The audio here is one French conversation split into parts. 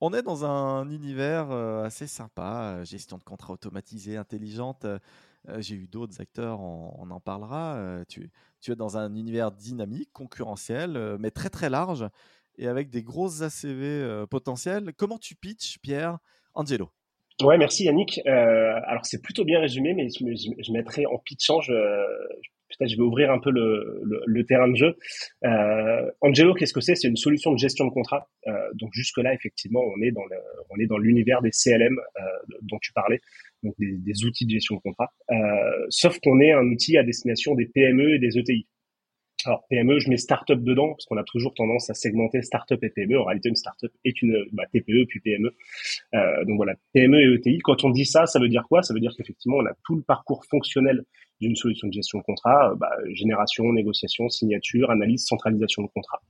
On est dans un univers euh, assez sympa, euh, gestion de contrats automatisée, intelligente. Euh, j'ai eu d'autres acteurs, on, en parlera. Tu, es dans un univers dynamique, concurrentiel, mais très très large et avec des grosses ACV potentielles. Comment tu pitches, Pierre Angelo? Ouais, merci Yannick. alors c'est plutôt bien résumé, mais je, je, mettrai en pitchant, je, peut-être je vais ouvrir un peu le, le, terrain de jeu. Euh, Angelo, qu'est-ce que c'est? C'est une solution de gestion de contrat. Euh, donc jusque là, effectivement, on est dans le, on est dans l'univers des CLM euh, dont tu parlais, donc des, des, outils de gestion de contrat. Euh, sauf qu'on est un outil à destination des PME et des ETI. Alors PME, je mets startup dedans parce qu'on a toujours tendance à segmenter startup et PME. En réalité, une startup est une bah, TPE puis PME. Euh, donc voilà, PME et ETI. Quand on dit ça, ça veut dire quoi? Ça veut dire qu'effectivement, on a tout le parcours fonctionnel d'une solution de gestion de contrat, euh, bah, génération, négociation, signature, analyse, centralisation de contrat.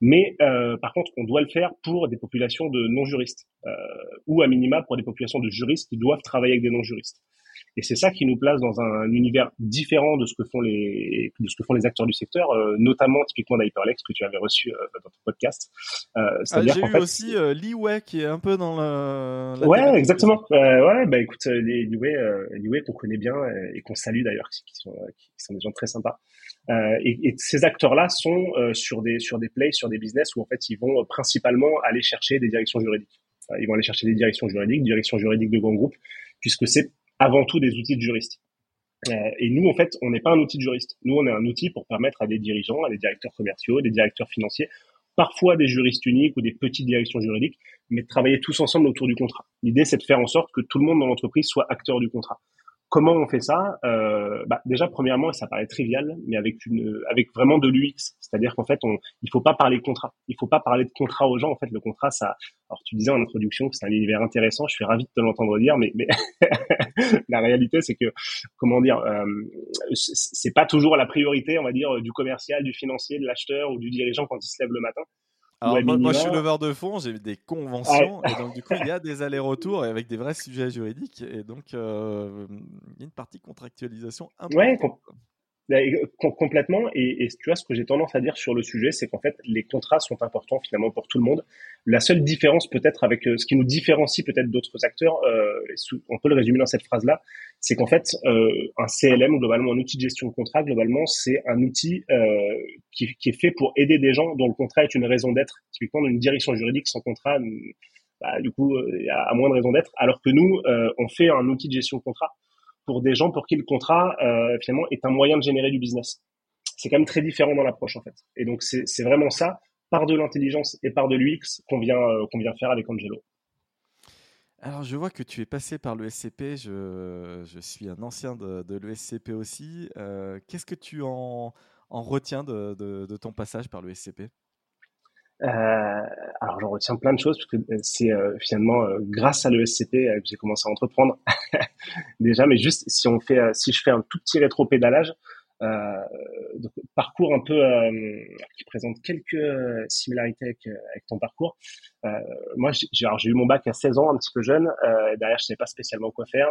Mais euh, par contre, on doit le faire pour des populations de non-juristes euh, ou à minima pour des populations de juristes qui doivent travailler avec des non-juristes. Et c'est ça qui nous place dans un, univers différent de ce que font les de ce que font les acteurs du secteur, euh, notamment typiquement d'Hyperlex que tu avais reçu euh, dans ton podcast. Euh, ah, J'ai eu aussi euh, Liway qui est un peu dans le. ouais, exactement. ouais, bah écoute, les Liway, qu'on connaît bien et qu'on salue d'ailleurs, qui, sont qui sont des gens très sympas. Et, et, ces acteurs-là sont sur des sur des plays, sur des business où en fait ils vont principalement aller chercher des directions juridiques. Ils vont aller chercher des directions juridiques, directions juridiques de grands groupes, puisque c'est avant tout des outils de juriste. Euh, et nous, en fait, on n'est pas un outil de juriste. Nous, on est un outil pour permettre à des dirigeants, à des directeurs commerciaux, des directeurs financiers, parfois des juristes uniques ou des petites directions juridiques, mais de travailler tous ensemble autour du contrat. L'idée, c'est de faire en sorte que tout le monde dans l'entreprise soit acteur du contrat. Comment on fait ça? Euh, bah, Déjà, premièrement, ça paraît trivial, mais avec vraiment de l'UX, c'est-à-dire qu'en fait, on, il faut pas parler de contrat. Il faut pas parler de contrat aux gens. En fait, le contrat, ça. Alors, tu disais en introduction que c'est un univers intéressant. Je suis ravi de te l'entendre dire, mais, mais la réalité, c'est que, comment dire, euh, c'est pas toujours la priorité, on va dire, du commercial, du financier, de l'acheteur ou du dirigeant quand il se lève le matin. Alors, moi, je suis leveur de fonds, j'ai des conventions, et donc du coup, il y a des allers-retours avec des vrais sujets juridiques, et donc euh, il y a une partie contractualisation importante. Bah, complètement. Et, tu vois, ce que j'ai tendance à dire sur le sujet, c'est qu'en fait, les contrats sont importants finalement pour tout le monde. La seule différence peut-être avec euh, ce qui nous différencie peut-être d'autres acteurs, euh, on peut le résumer dans cette phrase-là, c'est qu'en fait, euh, un CLM, globalement un outil de gestion de contrat, globalement, c'est un outil euh, qui, qui, est fait pour aider des gens dont le contrat est une raison d'être. Typiquement, une direction juridique sans contrat, bah, du coup, y a moins de raison d'être. Alors que nous, on fait un outil de gestion de contrat pour des gens pour qui le contrat euh, finalement est un moyen de générer du business. C'est quand même très différent dans l'approche en fait. Et donc c'est vraiment ça, par de l'intelligence et par de l'UX qu'on vient euh, qu'on vient faire avec Angelo. Alors, je vois que tu es passé par le SCP. Je, je suis un ancien de, de l'ESCP aussi. Euh, Qu'est-ce que tu en, en retiens de, de, de, ton passage par le SCP alors j'en retiens plein de choses parce que euh, c'est euh, finalement euh, grâce à l'ESCP que j'ai commencé à entreprendre déjà. Mais juste si on fait, si je fais un tout petit rétro-pédalage, donc, parcours un peu qui présente quelques similarités avec, avec ton parcours. moi, j'ai eu mon bac à 16 ans, un petit peu jeune. derrière, je savais pas spécialement quoi faire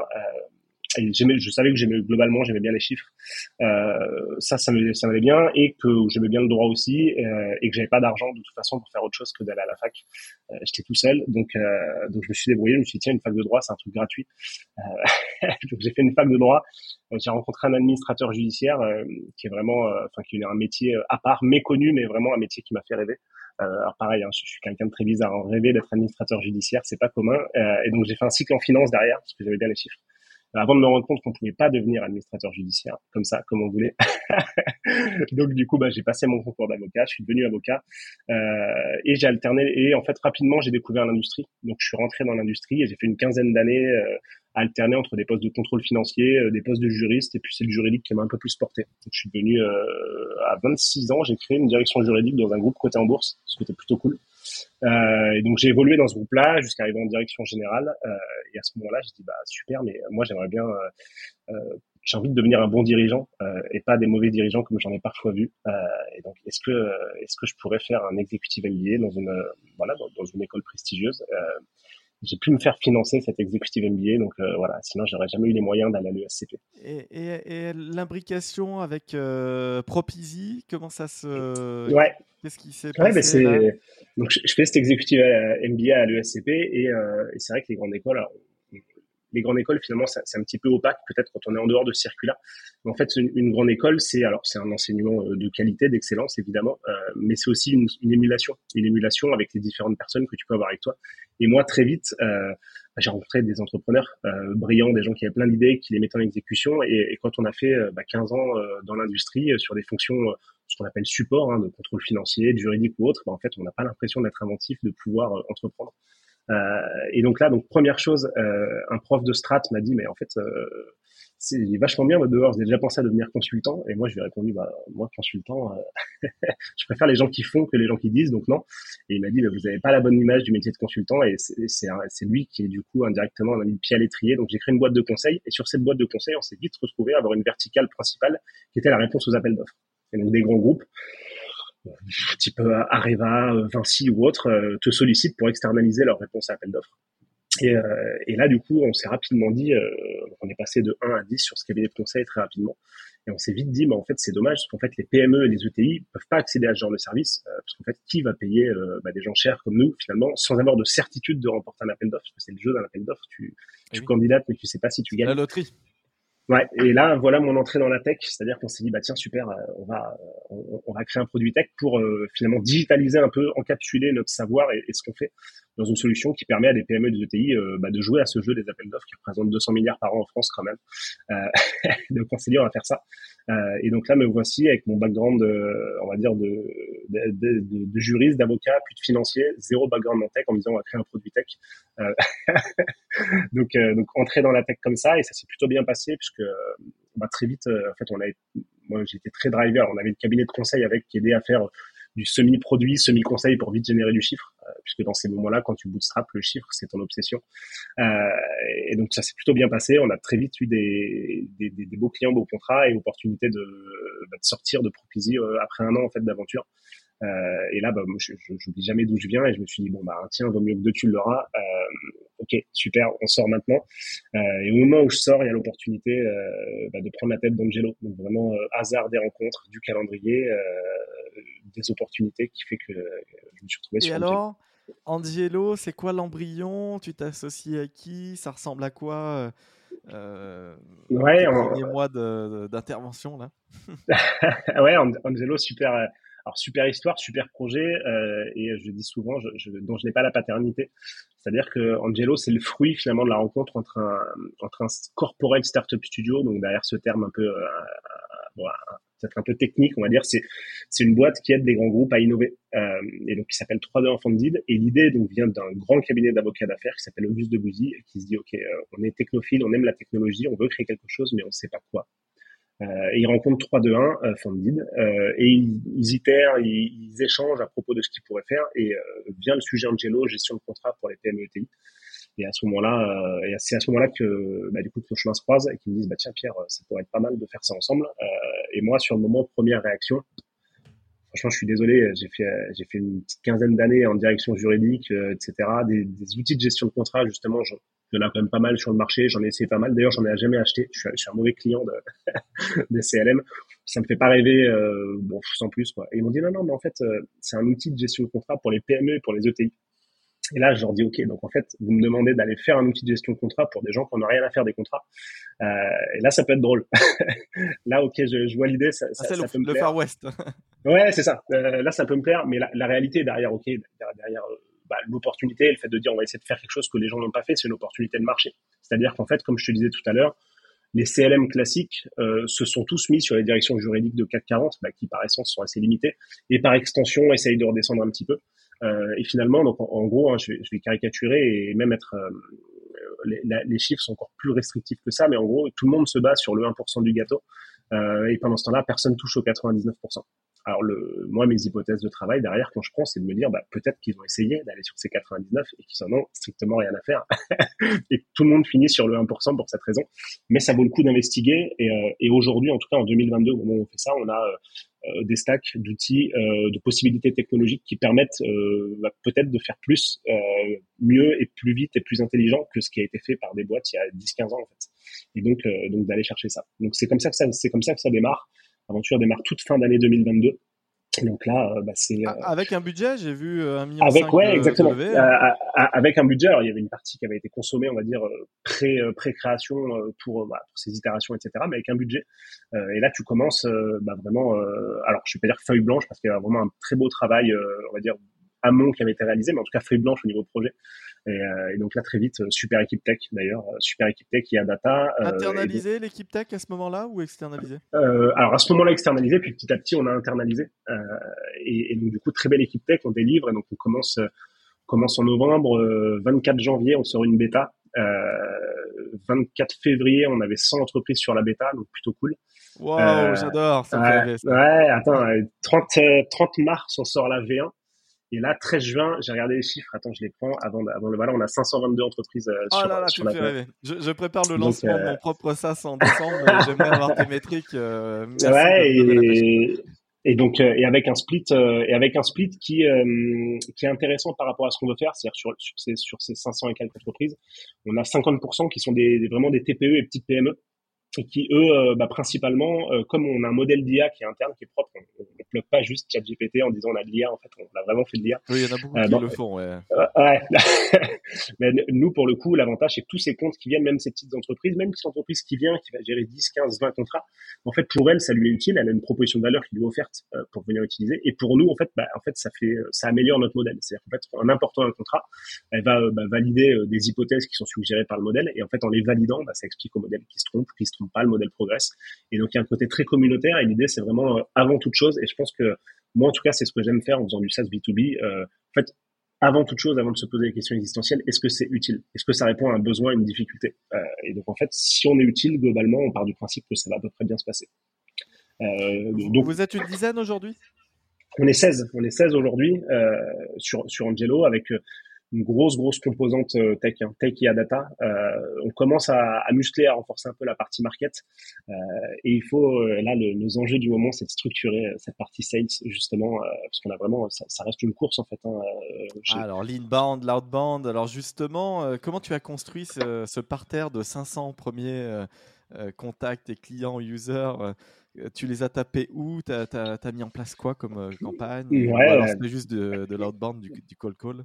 je savais que j'aimais globalement, j'aimais bien les chiffres. Euh, ça, ça m'allait bien et que j'aimais bien le droit aussi euh, et que j'avais pas d'argent de toute façon pour faire autre chose que d'aller à la fac. Euh, J'étais tout seul, donc euh, donc je me suis débrouillé. Je me suis dit tiens une fac de droit, c'est un truc gratuit. Euh, donc j'ai fait une fac de droit. Euh, j'ai rencontré un administrateur judiciaire qui est vraiment, enfin qui est un métier à part, méconnu, mais vraiment un métier qui m'a fait rêver. alors pareil, hein, je, suis quelqu'un de très bizarre. Hein. Rêver d'être administrateur judiciaire, c'est pas commun. et donc j'ai fait un cycle en finance derrière parce que j'avais bien les chiffres avant de me rendre compte qu'on pouvait pas devenir administrateur judiciaire comme ça, comme on voulait. Donc du coup, bah, j'ai passé mon concours d'avocat, je suis devenu avocat euh, et j'ai alterné. Et en fait, rapidement, j'ai découvert l'industrie. Donc je suis rentré dans l'industrie et j'ai fait une quinzaine d'années euh, à alterner entre des postes de contrôle financier, euh, des postes de juriste et puis c'est le juridique qui m'a un peu plus porté. Donc je suis devenu euh, à 26 ans, j'ai créé une direction juridique dans un groupe coté en bourse, ce qui était plutôt cool. Euh, et donc j'ai évolué dans ce groupe-là jusqu'à arriver en direction générale. Euh, et à ce moment-là, j'ai dit bah super, mais moi j'aimerais bien, euh, j'ai envie de devenir un bon dirigeant et pas des mauvais dirigeants comme j'en ai parfois vu. et donc est-ce que est-ce que je pourrais faire un executive MBA dans une voilà dans une école prestigieuse? J'ai pu me faire financer cet executive MBA, donc euh, voilà, sinon j'aurais jamais eu les moyens d'aller à l'ESCP. Et, et, et l'imbrication avec euh, Propeasy, comment ça se... Ouais. Qu'est-ce qui s'est ouais, passé ben Donc je, fais cet executive euh, MBA à l'ESCP et, euh, et c'est vrai que les grandes écoles, les grandes écoles, finalement, c'est un petit peu opaque, peut-être quand on est en dehors de circulat. Mais en fait, une, une grande école, c'est alors c'est un enseignement euh, de qualité, d'excellence, évidemment, euh, mais c'est aussi une, une, émulation, une émulation avec les différentes personnes que tu peux avoir avec toi. Et moi, très vite, euh, j'ai rencontré des entrepreneurs euh, brillants, des gens qui avaient plein d'idées, qui les mettaient en exécution. Et, et quand on a fait euh, bah, 15 ans dans l'industrie sur des fonctions, ce qu'on appelle support, hein, de contrôle financier, de juridique ou autre, bah, en fait, on n'a pas l'impression d'être inventif, de pouvoir entreprendre. Euh, et donc là, donc première chose, euh, un prof de strat m'a dit, mais en fait, euh, c'est vachement bien votre devoir. Vous avez déjà pensé à devenir consultant Et moi, je lui ai répondu, bah moi, consultant, je préfère les gens qui font que les gens qui disent, donc non. Et il m'a dit, bah, vous n'avez pas la bonne image du métier de consultant, et c'est lui qui est du coup indirectement on a mis le pied à l'étrier. Donc j'ai créé une boîte de conseil, et sur cette boîte de conseil, on s'est vite retrouvé à avoir une verticale principale qui était la réponse aux appels d'offres. Et donc des grands groupes type euh, Areva, euh, Vinci ou autre, euh, te sollicitent pour externaliser leur réponse à appel d'offres. Et, et, là, du coup, on s'est rapidement dit, on est passé de 1 à 10 sur ce cabinet de conseil très rapidement. Et on s'est vite dit, mais en fait, c'est dommage, parce qu'en fait, les PME et les ETI peuvent pas accéder à ce genre de service, parce qu'en fait, qui va payer bah, des gens chers comme nous, finalement, sans avoir de certitude de remporter un appel d'offres, parce que c'est le jeu d'un appel d'offres, tu, tu candidates, mais tu sais pas si tu gagnes. La loterie. Ouais, et là, voilà mon entrée dans la tech, c'est-à-dire qu'on s'est dit, bah tiens, super, euh, on va, on, on va créer un produit tech pour euh, finalement digitaliser un peu, encapsuler notre savoir et, ce qu'on fait dans une solution qui permet à des PME des ETI euh, bah, de jouer à ce jeu des appels d'offres qui représente 200 milliards par an en France quand même. Euh, donc on s'est dit, on va faire ça. Euh, et donc là, me voici avec mon background, on va dire, de, de, de, de juriste, d'avocat, puis de financier, zéro background en tech, en me disant, on va créer un produit tech. donc, donc entrer dans la tech comme ça, et ça s'est plutôt bien passé puisque bah, très vite, euh, en fait, on avait, moi, j'étais très driver. On avait le cabinet de conseil avec qui aidait à faire du semi-produit, semi-conseil pour vite générer du chiffre, euh, puisque dans ces moments-là, quand tu bootstrap le chiffre, c'est ton obsession. Euh, et donc ça s'est plutôt bien passé. On a très vite eu des, des, beaux clients, beaux contrats et opportunité de, bah, de sortir de Propizy après un an en fait d'aventure. Euh, et là, bah, je n'oublie jamais d'où je viens et je me suis dit bon bah tiens, vaut mieux que deux tu l'auras. Euh, ok, super, on sort maintenant. Euh, et au moment où je sors, il y a l'opportunité bah, de prendre la tête d'Angelo. Donc vraiment hasard des rencontres, du calendrier, des opportunités qui fait que je me suis retrouvé et sur. Alors, Angelo, c'est quoi l'embryon? Tu t'associes à qui? Ça ressemble à quoi euh, ouais, on... mois d'intervention là? ouais, Angelo, super, alors super histoire, super projet, euh, et je dis souvent, je, je, dont je n'ai pas la paternité. C'est-à-dire que Angelo, c'est le fruit finalement de la rencontre entre un, entre un corporate startup studio, donc derrière ce terme un peu, euh, bon, peut-être un peu technique, on va dire, c'est c'est une boîte qui aide des grands groupes à innover, euh, et donc qui s'appelle 3D Unfunded. Et l'idée donc vient d'un grand cabinet d'avocats d'affaires qui s'appelle Auguste de Bouzy, qui se dit ok, euh, on est technophile, on aime la technologie, on veut créer quelque chose, mais on ne sait pas quoi. Euh, ils rencontrent 3 2 1 euh, Funded euh, et ils, ils itèrent, ils, ils, échangent à propos de ce qu'ils pourraient faire et euh, vient le sujet Angelo, gestion de contrat pour les PME ETI. Et à ce moment-là, euh, c'est à ce moment-là que bah, du coup que nos chemins se croisent et qu'ils me disent bah tiens Pierre, ça pourrait être pas mal de faire ça ensemble. Euh, et moi sur le moment première réaction, franchement je suis désolé, j'ai fait j'ai fait une petite quinzaine d'années en direction juridique, etc. Des, des, outils de gestion de contrat justement, il y en a quand même pas mal sur le marché. J'en ai essayé pas mal. D'ailleurs, j'en ai jamais acheté. Je suis, je suis un mauvais client de, des CLM. Ça me fait pas rêver, euh, bon, sans plus, quoi. Et ils m'ont dit, non, non, mais en fait, euh, c'est un outil de gestion de contrat pour les PME et pour les ETI. Et là, je leur dis, OK, donc en fait, vous me demandez d'aller faire un outil de gestion de contrat pour des gens qui n'ont rien à faire des contrats. Euh, et là, ça peut être drôle. là, OK, je, je vois l'idée. Ça, ah, ça, ça le, peut me le Far West. ouais, c'est ça. Euh, là, ça peut me plaire, mais la, la réalité derrière, OK, derrière, derrière euh, bah, l'opportunité, le fait de dire on va essayer de faire quelque chose que les gens n'ont pas fait, c'est une opportunité de marché. C'est-à-dire qu'en fait, comme je te disais tout à l'heure, les CLM classiques euh, se sont tous mis sur les directions juridiques de CAC 40, bah, qui par essence sont assez limitées, et par extension essayent de redescendre un petit peu. Euh, et finalement, en, gros, hein, je, vais, caricaturer et même être euh, les, chiffres sont encore plus restrictifs que ça, mais en gros, tout le monde se base sur le 1% du gâteau, et pendant ce temps-là, personne touche au 99%. Alors le, moi, mes hypothèses de travail derrière, quand je prends, c'est de me dire, bah, peut-être qu'ils ont essayé d'aller sur ces 99 et qu'ils en ont strictement rien à faire. et tout le monde finit sur le 1% pour cette raison. Mais ça vaut le coup d'investiguer. Et, euh, et aujourd'hui, en tout cas en 2022, au moment où on fait ça, on a euh, des stacks d'outils, euh, de possibilités technologiques qui permettent bah, peut-être de faire plus, mieux et plus vite et plus intelligent que ce qui a été fait par des boîtes il y a 10-15 ans en fait. Et donc, donc d'aller chercher ça. Donc c'est comme ça que ça, c'est comme ça que ça démarre. L'aventure démarre toute fin d'année 2022. Donc là, euh, bah, c'est euh, avec un budget, j'ai vu euh, un million. Avec ouais, exactement. avec un budget, alors il y avait une partie qui avait été consommée, on va dire pré pré création pour, bah, pour ces itérations, etc. Mais avec un budget. et là, tu commences bah, vraiment. alors, je vais pas dire feuille blanche parce qu'il y a vraiment un très beau travail, on va dire amont qui avait été réalisé, mais en tout cas feuille blanche au niveau projet. Et, euh, et, donc là, très vite, euh, super équipe tech d'ailleurs, euh, super équipe tech qui a data. Internalisé l'équipe tech à ce moment-là ou externalisé Alors à ce moment-là, externalisé, puis petit à petit, on a internalisé. Et, et, donc du coup, très belle équipe tech, on délivre, et donc on commence, commence en novembre, 24 janvier, on sort une bêta. 24 février, on avait 100 entreprises sur la bêta, donc plutôt cool. Waouh, j'adore. Ça ouais, ouais, attends, 30, 30 mars, on sort la V1. Et là, 13 juin, j'ai regardé les chiffres. Attends, je les prends avant, avant le voilà. On a 522 entreprises euh, oh sur, là là, sur la rêver. Je, je, prépare le lancement de mon euh, propre SaaS en décembre. J'aimerais avoir tes métriques. Euh, ouais, et, et, donc et avec un split et avec un split qui qui est intéressant par rapport à ce qu'on veut faire, c'est-à-dire sur sur ces sur ces 500 et quelques entreprises, on a 50% qui sont des, vraiment des TPE et petites PME et qui eux, euh, bah, principalement, euh, comme on a un modèle d'IA qui est interne, qui est propre, on ne plug pas juste ChatGPT en disant on a de l'IA, en fait, on a vraiment fait de l'IA. Oui, il y en a beaucoup euh, qui le font, ouais. ouais. Mais nous, pour le coup, l'avantage, c'est que tous ces comptes qui viennent, même ces petites entreprises, même cette entreprise qui vient, qui va gérer 10, 15, 20 contrats, en fait, pour elle, ça lui est utile, elle a une proposition de valeur qui lui est offerte pour venir utiliser. Et pour nous, en fait, bah, en fait, ça fait, ça améliore notre modèle. C'est-à-dire qu'en fait, en important un contrat, elle va bah, valider des hypothèses qui sont suggérées par le modèle, et en fait, en les validant, bah, ça explique au modèle qui se trompe, qui se trompe pas, le modèle progresse. Et donc, il y a un côté très communautaire et l'idée, c'est vraiment euh, avant toute chose. Et je pense que moi, en tout cas, c'est ce que j'aime faire en faisant du SaaS B2B. Euh, en fait, avant toute chose, avant de se poser des questions existentielles, est-ce que c'est utile? Est-ce que ça répond à un besoin, à une difficulté? Euh, Et donc, en fait, si on est utile, globalement, on part du principe que ça va à peu près bien se passer. donc, vous êtes une dizaine aujourd'hui? On est 16, on est 16 aujourd'hui sur sur Angelo avec une grosse grosse composante euh, tech, hein, tech et data. Euh, on commence à, à, muscler, à renforcer un peu la partie market. Euh, et il faut là le, nos enjeux du moment, c'est de structurer cette partie sales justement parce qu'on a vraiment ça, ça, reste une course en fait. Hein, ah, alors l'inbound, l'outbound. Alors justement, comment tu as construit ce, ce parterre de 500 premiers contacts et clients users tu les as tapés où? Tu as, as, mis en place quoi comme campagne? Ouais, Ou alors c'était juste de, de l'outbound, du, du call call?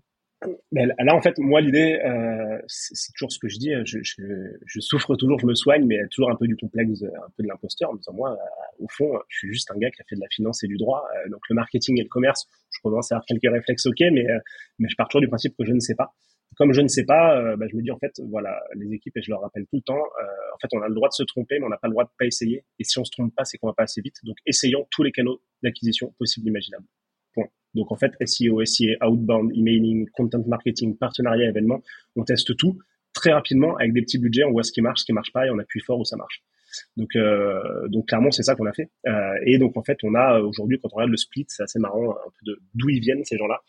Mais là, en fait, moi, l'idée, euh, c'est toujours ce que je dis. Hein, je, je, je, souffre toujours, je me soigne, mais toujours un peu du complexe, un peu de l'imposteur, en disant moi, euh, au fond, je suis juste un gars qui a fait de la finance et du droit. Euh, donc le marketing et le commerce, je commence à avoir quelques réflexes, ok, mais euh, mais je pars toujours du principe que je ne sais pas. Comme je ne sais pas, bah, je me dis en fait, voilà, les équipes et je leur rappelle tout le temps. en fait, on a le droit de se tromper, mais on n'a pas le droit de pas essayer. Et si on se trompe pas, c'est qu'on va pas assez vite. Donc, essayons tous les canaux d'acquisition possibles, imaginables. Donc en fait, SEO, SEA, outbound, emailing, content marketing, partenariat, événement, on teste tout très rapidement avec des petits budgets, on voit ce qui marche, ce qui marche pas et on appuie fort où ça marche. Donc, euh, donc clairement, c'est ça qu'on a fait. Euh, et donc en fait, on a aujourd'hui, quand on regarde le split, c'est assez marrant, un peu de d'où ils viennent ces gens-là.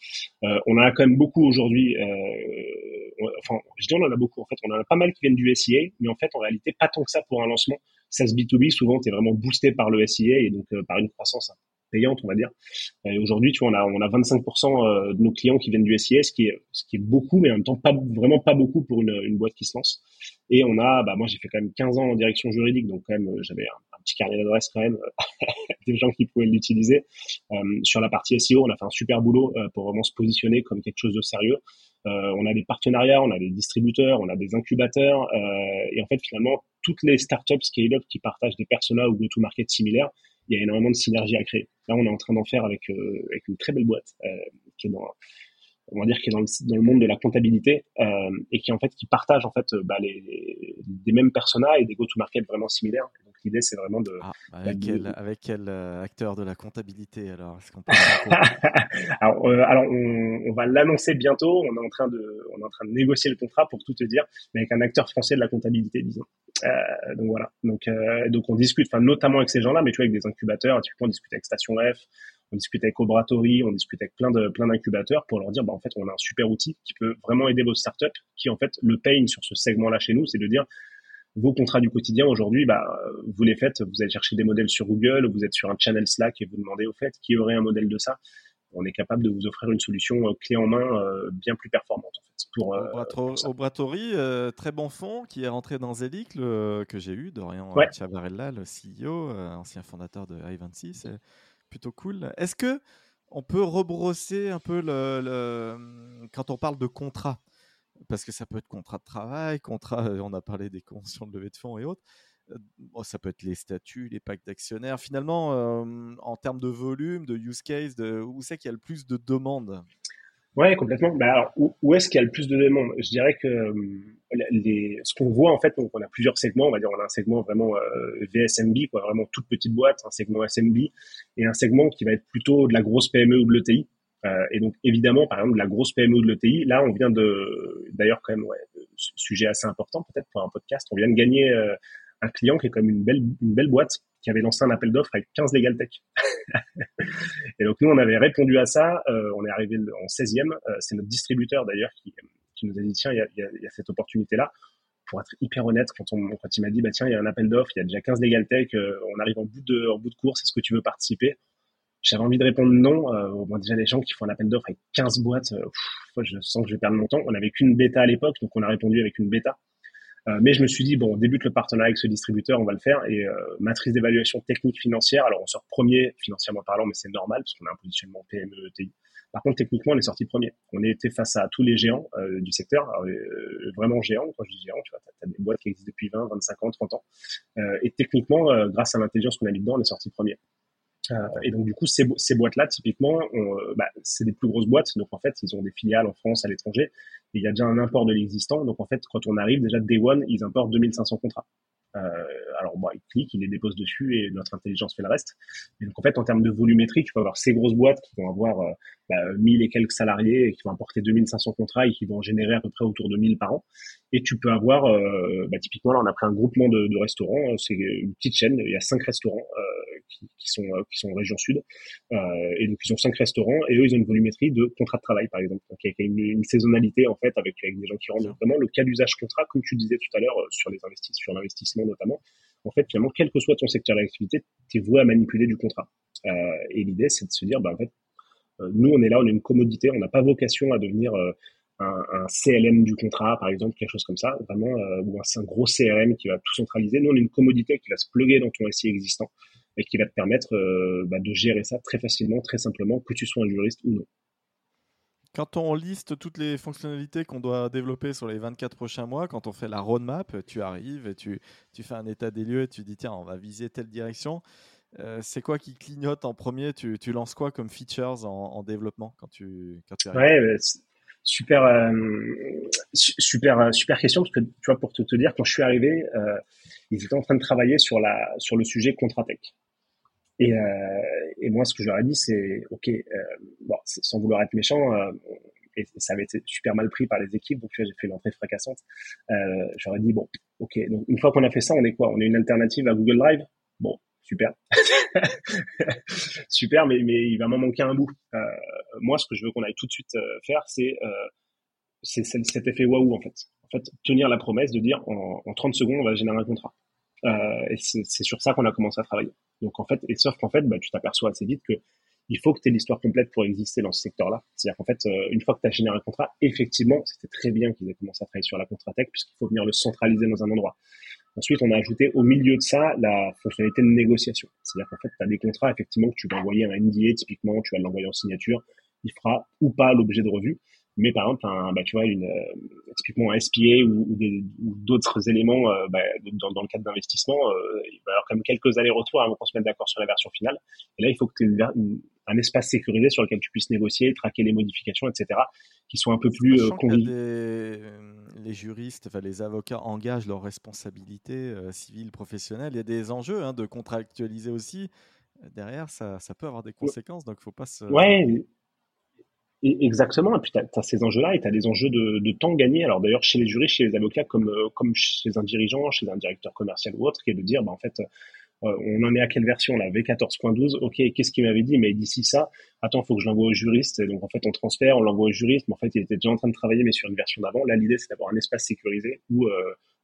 Euh, on a quand même beaucoup aujourd'hui. Euh, enfin, je dis on en a beaucoup. En fait, on en a pas mal qui viennent du SEA, mais en fait, en réalité, pas tant que ça pour un lancement. SaaS B2B, souvent, tu es vraiment boosté par le SEA et donc par une croissance payante, on va dire. Aujourd'hui, tu vois, on a, on a 25% euh, de nos clients qui viennent du SIS, ce qui est, beaucoup, mais en même temps pas vraiment pas beaucoup pour une, boîte qui se lance. Et on a, bah moi j'ai fait quand même 15 ans en direction juridique, donc quand même euh, j'avais un, petit carnet d'adresses quand même, des gens qui pouvaient l'utiliser. Euh, sur la partie SEO, on a fait un super boulot pour vraiment se positionner comme quelque chose de sérieux. On a des partenariats, on a des distributeurs, on a des incubateurs, et en fait finalement toutes les startups scale-up qui partagent des personas ou go-to-market similaires, il y a énormément de synergie à créer. Là, on est en train d'en faire avec, euh, avec une très belle boîte euh, qui est dans on va dire qui est dans le, dans le monde de la comptabilité euh, et qui en fait qui partage en fait bah, les, des mêmes personas et des go-to-market vraiment similaires. donc l'idée c'est vraiment de ah, avec, quel, avec quel acteur de la comptabilité alors est-ce qu'on peut alors, alors on, on va l'annoncer bientôt. On est en train de on est en train de négocier le contrat pour tout te dire, mais avec un acteur français de la comptabilité disons. Euh, donc voilà. Donc, euh, donc on discute, enfin notamment avec ces gens-là, mais tu vois avec des incubateurs. Typiquement, on discute avec Station F, on discute avec Obratory, on discute avec plein de plein d'incubateurs pour leur dire, bah, en fait, on a un super outil qui peut vraiment aider vos startups, qui en fait le pain sur ce segment-là chez nous, c'est de dire vos contrats du quotidien aujourd'hui, bah, vous les faites, vous allez chercher des modèles sur Google, vous êtes sur un channel Slack et vous demandez au fait qui aurait un modèle de ça. On est capable de vous offrir une solution euh, clé en main euh, bien plus performante. En fait, pour, Obratory, très bon fond qui est rentré dans Zelic, que j'ai eu, Dorian ouais. Chavarella, le CEO, ancien fondateur de i26 plutôt cool. Est-ce que on peut rebrosser un peu le, quand on parle de contrat? Parce que ça peut être contrat de travail, contrat, on a parlé des conventions de levée de fonds et autres. ça peut être les statuts, les packs d'actionnaires. Finalement, en termes de volume, de use case, où c'est qu'il y a le plus de demandes? Ouais, complètement. Bah alors, où, est-ce qu'il y a le plus de demandes Je dirais que euh, les, ce qu'on voit en fait, donc on a plusieurs segments. On va dire on a un segment vraiment euh, VSMB, quoi, vraiment toute petite boîte, un segment SMB, et un segment qui va être plutôt de la grosse PME ou de l'ETI. Euh, et donc évidemment, par exemple, de la grosse PME ou de l'ETI, là, on vient de, d'ailleurs quand même, ouais, sujet assez important peut-être pour un podcast, on vient de gagner un client qui est comme une belle, une belle boîte qui avait lancé un appel d'offres avec 15 Legal Tech. et donc nous, on avait répondu à ça. Euh, on est arrivé en 16e. Euh, c'est notre distributeur d'ailleurs qui, nous a dit tiens, il y a, cette opportunité-là. Pour être hyper honnête, quand, on, quand il m'a dit bah tiens, il y a un appel d'offres, il y a déjà 15 Legal Tech, euh, on arrive en bout de en bout de course, est-ce que tu veux participer? J'avais envie de répondre non. Euh, bon, déjà les gens qui font un appel d'offres avec 15 boîtes, je sens que je vais perdre mon temps. On avait qu'une bêta à l'époque, donc on a répondu avec une bêta. Euh, mais je me suis dit, bon, on débute le partenariat avec ce distributeur, on va le faire. Et euh, matrice d'évaluation technique financière, alors on sort premier financièrement parlant, mais c'est normal parce qu'on a un positionnement PME, TI. Par contre, techniquement, on est sorti premier. On était face à tous les géants euh, du secteur, euh, vraiment géants. Quand je dis géants, tu vois, tu as, des boîtes qui existent depuis 20, 25 ans, 30 ans. Euh, et techniquement, grâce à l'intelligence qu'on a mis dedans, on est sorti premier. Et donc, du coup, ces, ces boîtes-là, typiquement, bah, c'est des plus grosses boîtes. Donc, en fait, ils ont des filiales en France, à l'étranger il y a déjà un import de l'existant. Donc en fait, quand on arrive, déjà Day One, ils importent 2500 contrats. Euh, alors bon, ils cliquent, ils les déposent dessus et notre intelligence fait le reste. Et donc en fait, en termes de volumétrie, tu peux avoir ces grosses boîtes qui vont avoir euh, bah, 1000 et quelques salariés et qui vont importer 2500 contrats et qui vont générer à peu près autour de 1000 par an. Et tu peux avoir, euh, bah, typiquement là, on a pris un groupement de, de restaurants, c'est une petite chaîne, il y a cinq restaurants. Euh, qui, sont euh, qui sont en région sud. Et donc ils ont cinq restaurants et eux ils ont une volumétrie de contrat de travail par exemple. Donc il y a une, une saisonnalité en fait avec, avec des gens qui rentrent vraiment le cas d'usage contrat comme tu disais tout à l'heure sur les investissements, sur l'investissement notamment. En fait finalement quel que soit ton secteur d'activité, tu es voué à manipuler du contrat. Euh, et l'idée c'est de se dire bah en fait nous on est là, on est une commodité, on n'a pas vocation à devenir un, un, CLM du contrat, par exemple, quelque chose comme ça, vraiment, euh, ou un, gros CRM qui va tout centraliser. Nous, on est une commodité qui va se plugger dans ton SI existant et qui va te permettre euh, bah, de gérer ça très facilement, très simplement, que tu sois un juriste ou non. Quand on liste toutes les fonctionnalités qu'on doit développer sur les 24 prochains mois, quand on fait la roadmap, tu arrives et tu, tu fais un état des lieux et tu dis tiens, on va viser telle direction. Euh, c'est quoi qui clignote en premier? Tu, tu, lances quoi comme features en, développement quand tu, quand tu ouais, super, euh, super, super question parce que tu vois, pour te, te dire, quand je suis arrivé, euh, ils étaient en train de travailler sur la, sur le sujet Contratech. Et, euh, et moi, ce que je leur ai dit, c'est, ok, euh, bon, sans vouloir être méchant, euh, et ça avait été super mal pris par les équipes, donc j'ai fait l'entrée fracassante. Euh, j'aurais dit, bon, ok, donc une fois qu'on a fait ça, on est quoi? On est une alternative à Google Drive? Bon, super. super, mais, mais il va m'en manquer un bout. Euh, moi, ce que je veux qu'on aille tout de suite euh, faire, c'est cet effet waouh, en fait. En fait, tenir la promesse de dire en 30 secondes, on va générer un contrat. Euh, et c'est sur ça qu'on a commencé à travailler. Donc en fait, et sauf qu'en fait, bah, tu t'aperçois assez vite que il faut que tu aies l'histoire complète pour exister dans ce secteur-là. C'est-à-dire qu'en fait, euh, une fois que tu as généré un contrat, effectivement, c'était très bien qu'ils aient commencé à travailler sur la contratech puisqu'il faut venir le centraliser dans un endroit. Ensuite, on a ajouté au milieu de ça la fonctionnalité de négociation. C'est-à-dire qu'en fait, tu as des contrats, effectivement, que tu vas envoyer un NDA, typiquement, tu vas l'envoyer en signature, il fera ou pas l'objet de revue. Mais par exemple, un, bah, tu vois, une, euh, typiquement un SPA ou, ou d'autres éléments euh, bah, dans, dans, le cadre d'investissement, euh, il va y avoir quand même quelques allers-retours avant qu'on se mette d'accord sur la version finale. Et là, il faut que tu aies une, un espace sécurisé sur lequel tu puisses négocier, traquer les modifications, etc., qui sont un peu plus euh, des... Les juristes, enfin, les avocats engagent leurs responsabilités euh, civiles, professionnelles. Il y a des enjeux hein, de contractualiser aussi. Derrière, ça, ça peut avoir des conséquences, donc il ne faut pas se... Ouais, exactement. Et puis, tu as, ces enjeux-là et tu as des enjeux de, temps gagné. Alors, d'ailleurs, chez les juristes, chez les avocats, comme, euh, comme chez un dirigeant, chez un directeur commercial ou autre, qui est de dire, bah, en fait, on en est à quelle version là? V14.12. Ok, qu'est-ce qu'il m'avait dit? Mais d'ici ça, attends, faut que je l'envoie au juriste. Donc en fait, on transfère, on l'envoie au juriste. Mais en fait, il était déjà en train de travailler, mais sur une version d'avant. Là, l'idée, c'est d'avoir un espace sécurisé où